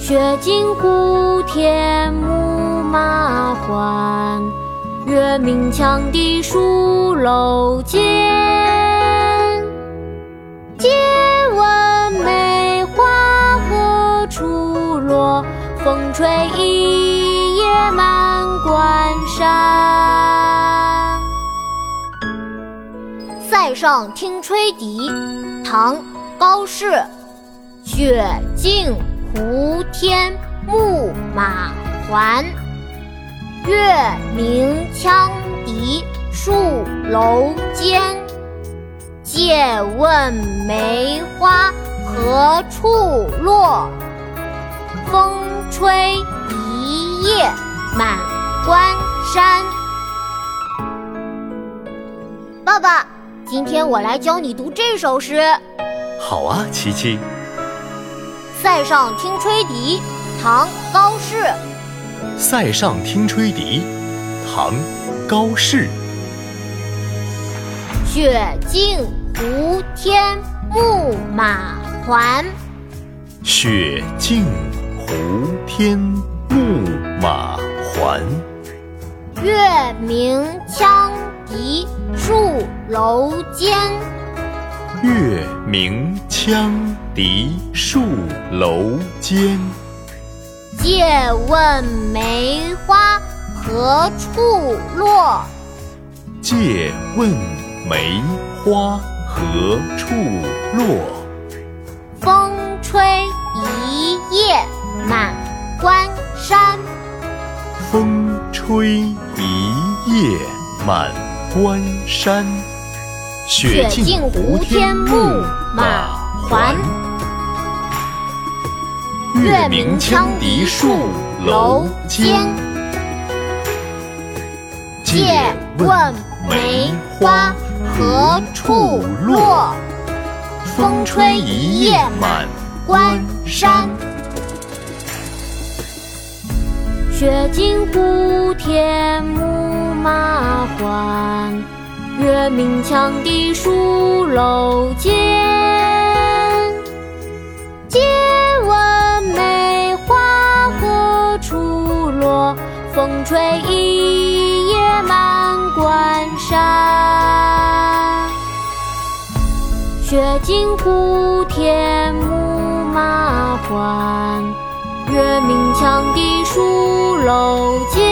雪尽湖天牧马还，月明羌笛戍楼间。借问梅花何处落，风吹一夜满关。塞上听吹笛》唐·高适，雪净。胡天牧马还，月明羌笛戍楼间。借问梅花何处落？风吹一夜满关山。爸爸，今天我来教你读这首诗。好啊，琪琪。《塞上听吹笛》唐·高适。《塞上听吹笛》唐·高适。雪尽胡天牧马还。雪尽胡天牧马还。月明羌笛戍楼间。月明羌笛戍楼间。借问梅花何处落？借问梅花何处落？风吹一夜满关山。风吹一夜满关山。雪尽胡天牧马还，月明羌笛戍楼间。借问梅花何处落？风吹一夜满关山。雪尽胡天牧马还。月明羌笛戍楼间，借问梅花何处落？风吹一夜满关山。雪尽胡天牧马还，月明羌笛戍楼间。